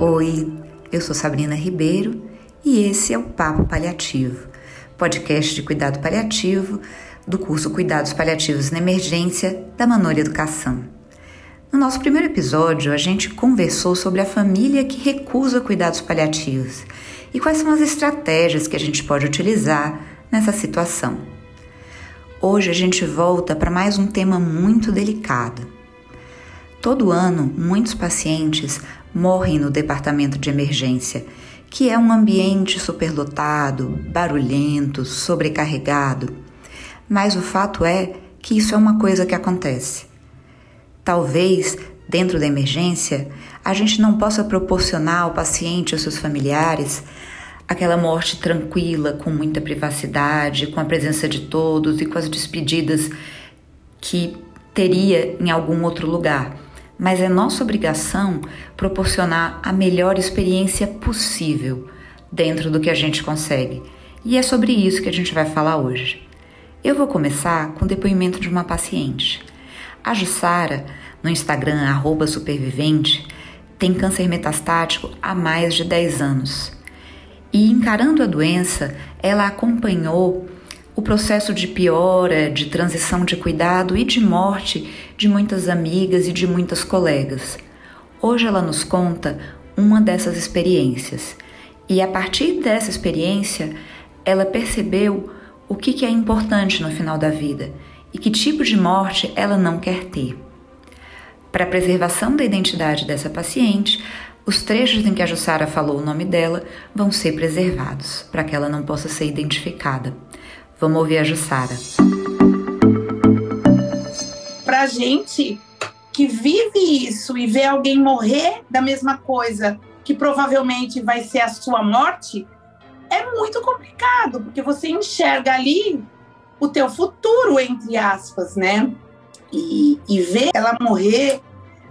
Oi, eu sou Sabrina Ribeiro e esse é o Papo Paliativo, podcast de cuidado paliativo do curso Cuidados Paliativos na Emergência da Manolha Educação. No nosso primeiro episódio, a gente conversou sobre a família que recusa cuidados paliativos e quais são as estratégias que a gente pode utilizar nessa situação. Hoje a gente volta para mais um tema muito delicado. Todo ano, muitos pacientes morrem no departamento de emergência, que é um ambiente superlotado, barulhento, sobrecarregado. Mas o fato é que isso é uma coisa que acontece. Talvez, dentro da emergência, a gente não possa proporcionar ao paciente e aos seus familiares aquela morte tranquila, com muita privacidade, com a presença de todos e com as despedidas que teria em algum outro lugar mas é nossa obrigação proporcionar a melhor experiência possível dentro do que a gente consegue. E é sobre isso que a gente vai falar hoje. Eu vou começar com o depoimento de uma paciente. A Jussara, no Instagram supervivente, tem câncer metastático há mais de 10 anos. E encarando a doença, ela acompanhou o processo de piora, de transição de cuidado e de morte de muitas amigas e de muitas colegas. Hoje ela nos conta uma dessas experiências e a partir dessa experiência ela percebeu o que é importante no final da vida e que tipo de morte ela não quer ter. Para a preservação da identidade dessa paciente, os trechos em que a Jussara falou o nome dela vão ser preservados, para que ela não possa ser identificada. Vamos ouvir a Jussara. Pra gente que vive isso e vê alguém morrer da mesma coisa, que provavelmente vai ser a sua morte, é muito complicado, porque você enxerga ali o teu futuro, entre aspas, né? E, e ver ela morrer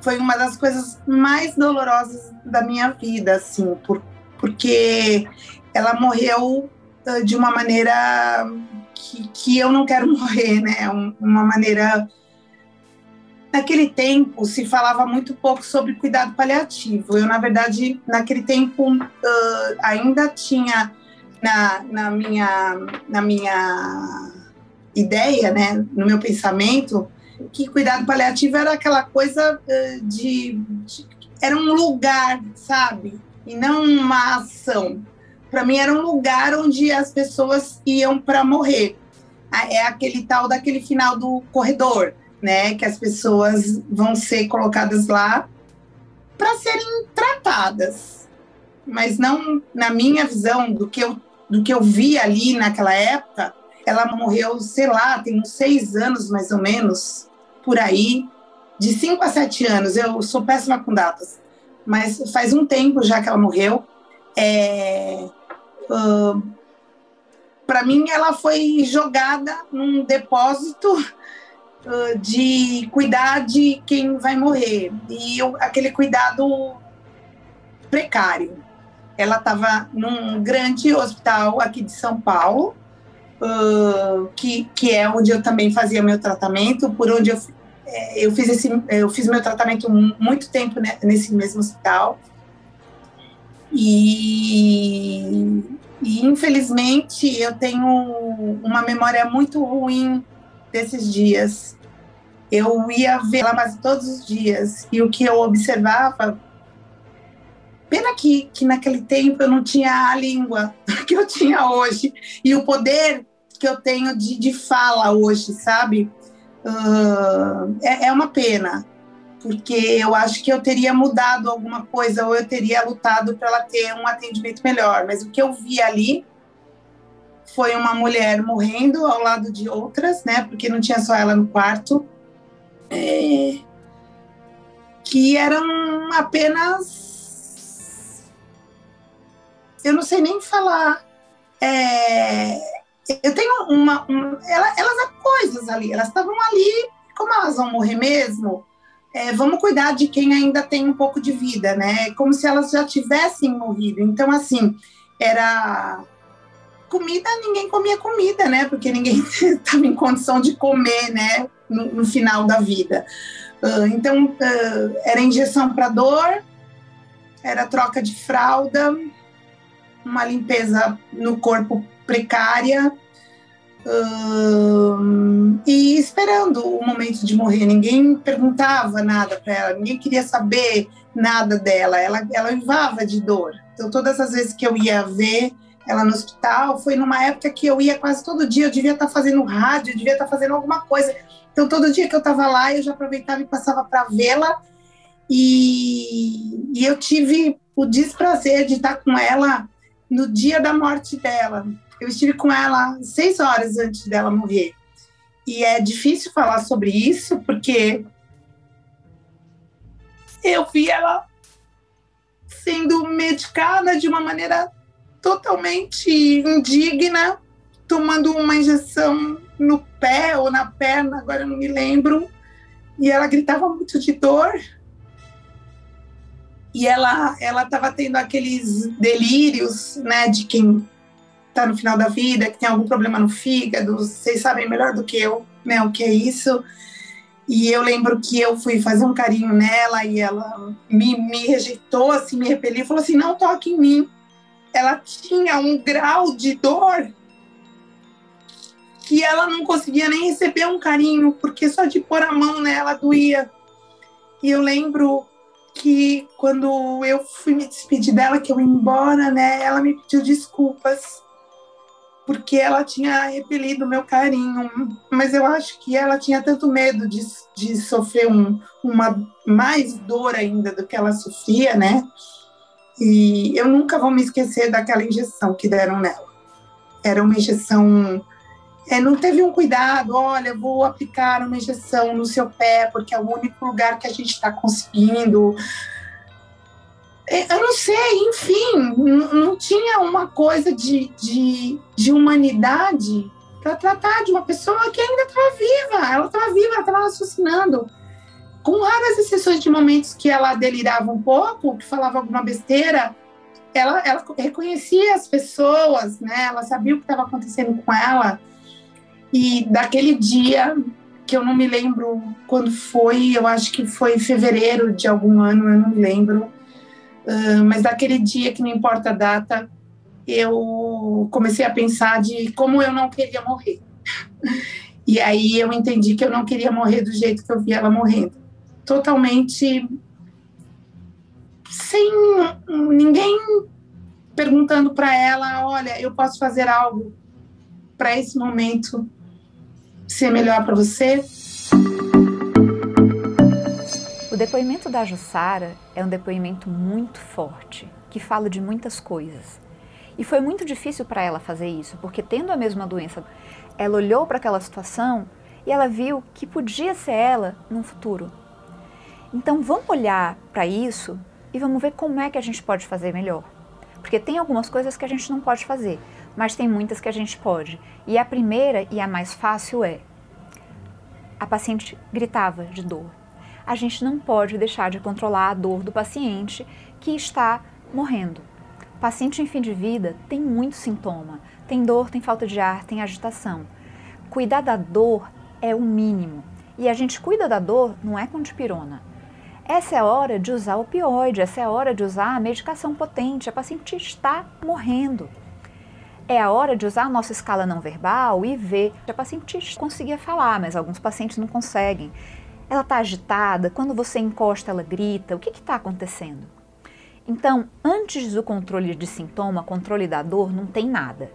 foi uma das coisas mais dolorosas da minha vida, assim, por, porque ela morreu de uma maneira que, que eu não quero morrer, né? Uma maneira. Naquele tempo se falava muito pouco sobre cuidado paliativo. Eu, na verdade, naquele tempo uh, ainda tinha na, na, minha, na minha ideia, né, no meu pensamento, que cuidado paliativo era aquela coisa uh, de, de, era um lugar, sabe, e não uma ação para mim era um lugar onde as pessoas iam para morrer. É aquele tal daquele final do corredor, né? Que as pessoas vão ser colocadas lá para serem tratadas. Mas não na minha visão do que eu do que eu vi ali naquela época, ela morreu, sei lá, tem uns seis anos mais ou menos, por aí, de cinco a sete anos. Eu sou péssima com datas, mas faz um tempo já que ela morreu. É, Uh, para mim, ela foi jogada num depósito uh, de cuidar de quem vai morrer e eu, aquele cuidado precário. Ela estava num grande hospital aqui de São Paulo, uh, que, que é onde eu também fazia meu tratamento, por onde eu, é, eu fiz esse, eu fiz meu tratamento muito tempo nesse mesmo hospital. E e infelizmente eu tenho uma memória muito ruim desses dias. Eu ia ver ela quase todos os dias e o que eu observava. Pena que, que naquele tempo eu não tinha a língua que eu tinha hoje e o poder que eu tenho de, de fala hoje, sabe? Uh, é, é uma pena porque eu acho que eu teria mudado alguma coisa ou eu teria lutado para ela ter um atendimento melhor. Mas o que eu vi ali foi uma mulher morrendo ao lado de outras, né? Porque não tinha só ela no quarto, é, que eram apenas, eu não sei nem falar. É, eu tenho uma, elas, elas há coisas ali, elas estavam ali, como elas vão morrer mesmo? É, vamos cuidar de quem ainda tem um pouco de vida, né? Como se elas já tivessem morrido. Então, assim, era comida, ninguém comia comida, né? Porque ninguém estava em condição de comer, né? No, no final da vida. Uh, então, uh, era injeção para dor, era troca de fralda, uma limpeza no corpo precária, uh, e esperando o momento de morrer. Ninguém perguntava nada para ela, ninguém queria saber nada dela. Ela, ela vivava de dor. Então, todas as vezes que eu ia ver ela no hospital, foi numa época que eu ia quase todo dia. Eu devia estar fazendo rádio, eu devia estar fazendo alguma coisa. Então, todo dia que eu estava lá, eu já aproveitava e passava para vê-la. E, e eu tive o desprazer de estar com ela no dia da morte dela. Eu estive com ela seis horas antes dela morrer. E é difícil falar sobre isso, porque eu vi ela sendo medicada de uma maneira totalmente indigna, tomando uma injeção no pé ou na perna, agora eu não me lembro. E ela gritava muito de dor. E ela ela estava tendo aqueles delírios, né, de quem está no final da vida, que tem algum problema no fígado. Vocês sabem melhor do que eu, né, o que é isso. E eu lembro que eu fui fazer um carinho nela e ela me, me rejeitou, assim, me repeliu, falou assim: não toque em mim. Ela tinha um grau de dor que ela não conseguia nem receber um carinho, porque só de pôr a mão nela doía. E eu lembro que quando eu fui me despedir dela, que eu ia embora, né, ela me pediu desculpas porque ela tinha repelido meu carinho, mas eu acho que ela tinha tanto medo de, de sofrer um, uma mais dor ainda do que ela sofria, né? E eu nunca vou me esquecer daquela injeção que deram nela. Era uma injeção. É, não teve um cuidado, olha, vou aplicar uma injeção no seu pé, porque é o único lugar que a gente está conseguindo. É, eu não sei, enfim, não tinha uma coisa de, de, de humanidade para tratar de uma pessoa que ainda estava viva, ela estava viva, ela estava raciocinando. Com raras exceções de momentos que ela delirava um pouco, que falava alguma besteira, ela, ela reconhecia as pessoas, né? Ela sabia o que estava acontecendo com ela. E daquele dia, que eu não me lembro quando foi, eu acho que foi em fevereiro de algum ano, eu não me lembro Uh, mas daquele dia que não importa a data, eu comecei a pensar de como eu não queria morrer. e aí eu entendi que eu não queria morrer do jeito que eu vi ela morrendo. Totalmente sem ninguém perguntando para ela, olha, eu posso fazer algo para esse momento ser melhor para você? Depoimento da Jussara é um depoimento muito forte, que fala de muitas coisas. E foi muito difícil para ela fazer isso, porque tendo a mesma doença, ela olhou para aquela situação e ela viu que podia ser ela no futuro. Então vamos olhar para isso e vamos ver como é que a gente pode fazer melhor. Porque tem algumas coisas que a gente não pode fazer, mas tem muitas que a gente pode. E a primeira e a mais fácil é: a paciente gritava de dor a gente não pode deixar de controlar a dor do paciente que está morrendo. Paciente em fim de vida tem muito sintoma, tem dor, tem falta de ar, tem agitação. Cuidar da dor é o mínimo. E a gente cuida da dor não é com dipirona. Essa é a hora de usar o opioide, essa é a hora de usar a medicação potente. A paciente está morrendo. É a hora de usar a nossa escala não verbal e ver. A paciente conseguia falar, mas alguns pacientes não conseguem. Ela está agitada? Quando você encosta, ela grita? O que está acontecendo? Então, antes do controle de sintoma, controle da dor, não tem nada.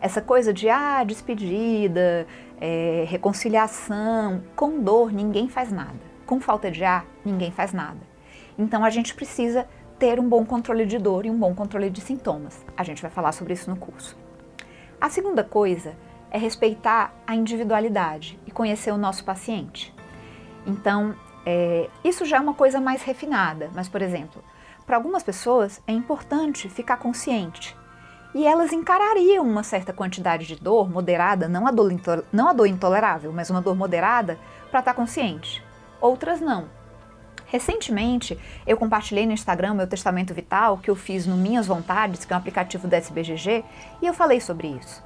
Essa coisa de ah, despedida, é, reconciliação, com dor ninguém faz nada. Com falta de ar, ninguém faz nada. Então a gente precisa ter um bom controle de dor e um bom controle de sintomas. A gente vai falar sobre isso no curso. A segunda coisa é respeitar a individualidade e conhecer o nosso paciente. Então, é, isso já é uma coisa mais refinada, mas, por exemplo, para algumas pessoas é importante ficar consciente e elas encarariam uma certa quantidade de dor moderada, não a dor, não a dor intolerável, mas uma dor moderada, para estar tá consciente. Outras não. Recentemente, eu compartilhei no Instagram meu testamento vital que eu fiz no Minhas Vontades, que é um aplicativo da SBGG, e eu falei sobre isso.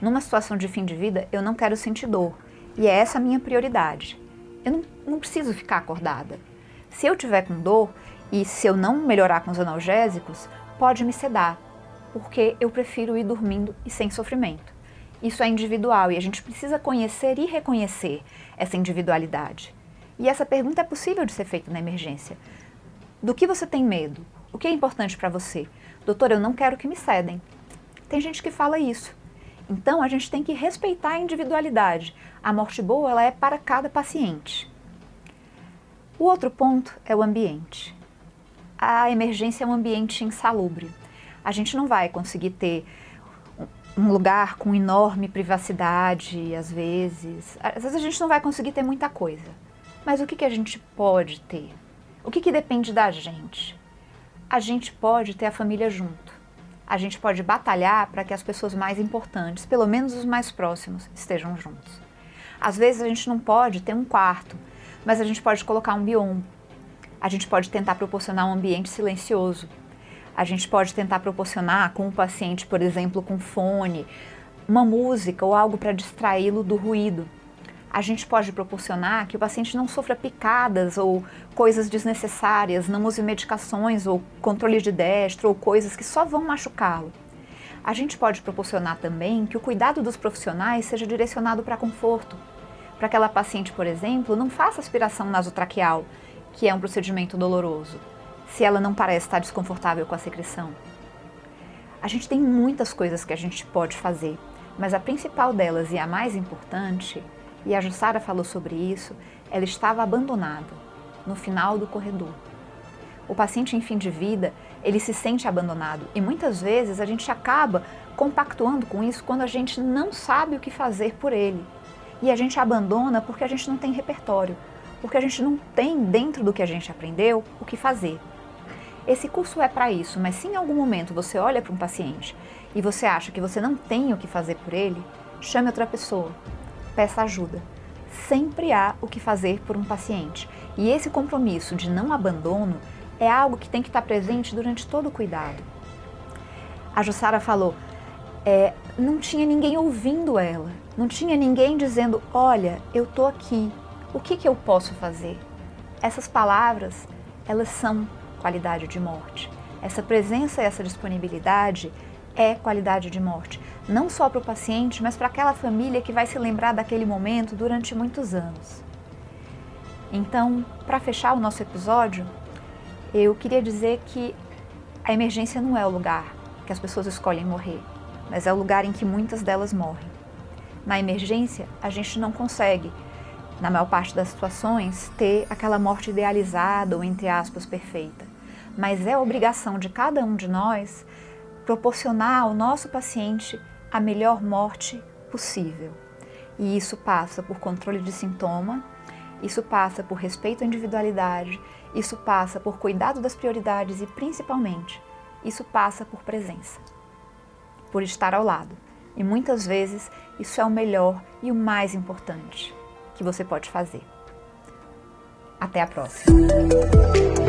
Numa situação de fim de vida, eu não quero sentir dor, e é essa a minha prioridade. Eu não, não preciso ficar acordada. Se eu tiver com dor e se eu não melhorar com os analgésicos, pode me sedar, porque eu prefiro ir dormindo e sem sofrimento. Isso é individual e a gente precisa conhecer e reconhecer essa individualidade. E essa pergunta é possível de ser feita na emergência. Do que você tem medo? O que é importante para você? Doutor, eu não quero que me cedem. Tem gente que fala isso. Então a gente tem que respeitar a individualidade. A morte boa ela é para cada paciente. O outro ponto é o ambiente. A emergência é um ambiente insalubre. A gente não vai conseguir ter um lugar com enorme privacidade, às vezes. Às vezes a gente não vai conseguir ter muita coisa. Mas o que, que a gente pode ter? O que, que depende da gente? A gente pode ter a família junto. A gente pode batalhar para que as pessoas mais importantes, pelo menos os mais próximos, estejam juntos. Às vezes a gente não pode ter um quarto, mas a gente pode colocar um biombo. A gente pode tentar proporcionar um ambiente silencioso. A gente pode tentar proporcionar com o paciente, por exemplo, com fone, uma música ou algo para distraí-lo do ruído a gente pode proporcionar que o paciente não sofra picadas ou coisas desnecessárias, não use medicações ou controle de destro ou coisas que só vão machucá-lo. A gente pode proporcionar também que o cuidado dos profissionais seja direcionado para conforto. Para aquela paciente, por exemplo, não faça aspiração nasotraqueal, que é um procedimento doloroso, se ela não parece estar desconfortável com a secreção. A gente tem muitas coisas que a gente pode fazer, mas a principal delas e a mais importante e a Jussara falou sobre isso, ela estava abandonada, no final do corredor. O paciente em fim de vida, ele se sente abandonado e muitas vezes a gente acaba compactuando com isso quando a gente não sabe o que fazer por ele. E a gente abandona porque a gente não tem repertório, porque a gente não tem dentro do que a gente aprendeu o que fazer. Esse curso é para isso, mas se em algum momento você olha para um paciente e você acha que você não tem o que fazer por ele, chame outra pessoa, peça ajuda. Sempre há o que fazer por um paciente. E esse compromisso de não abandono é algo que tem que estar presente durante todo o cuidado. A Jussara falou, é, não tinha ninguém ouvindo ela, não tinha ninguém dizendo: Olha, eu estou aqui, o que, que eu posso fazer? Essas palavras, elas são qualidade de morte. Essa presença essa disponibilidade é qualidade de morte, não só para o paciente, mas para aquela família que vai se lembrar daquele momento durante muitos anos. Então, para fechar o nosso episódio, eu queria dizer que a emergência não é o lugar que as pessoas escolhem morrer, mas é o lugar em que muitas delas morrem. Na emergência, a gente não consegue, na maior parte das situações, ter aquela morte idealizada ou, entre aspas, perfeita. Mas é obrigação de cada um de nós proporcionar ao nosso paciente a melhor morte possível. E isso passa por controle de sintoma, isso passa por respeito à individualidade, isso passa por cuidado das prioridades e, principalmente, isso passa por presença, por estar ao lado. E muitas vezes isso é o melhor e o mais importante que você pode fazer. Até a próxima!